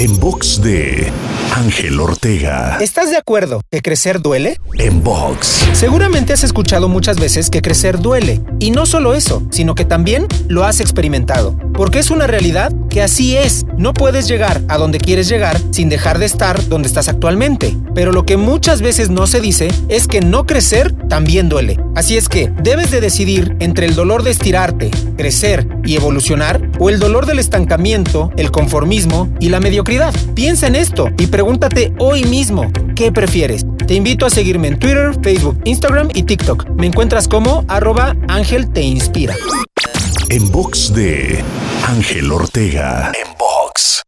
En box de Ángel Ortega. ¿Estás de acuerdo que crecer duele? En box. Seguramente has escuchado muchas veces que crecer duele. Y no solo eso, sino que también lo has experimentado. Porque es una realidad que así es. No puedes llegar a donde quieres llegar sin dejar de estar donde estás actualmente. Pero lo que muchas veces no se dice es que no crecer también duele. Así es que debes de decidir entre el dolor de estirarte, crecer y evolucionar o el dolor del estancamiento, el conformismo y la mediocridad. Piensa en esto y pregúntate hoy mismo, ¿qué prefieres? Te invito a seguirme en Twitter, Facebook, Instagram y TikTok. Me encuentras como arroba Ángel Te Inspira. En box de Ángel Ortega. En box.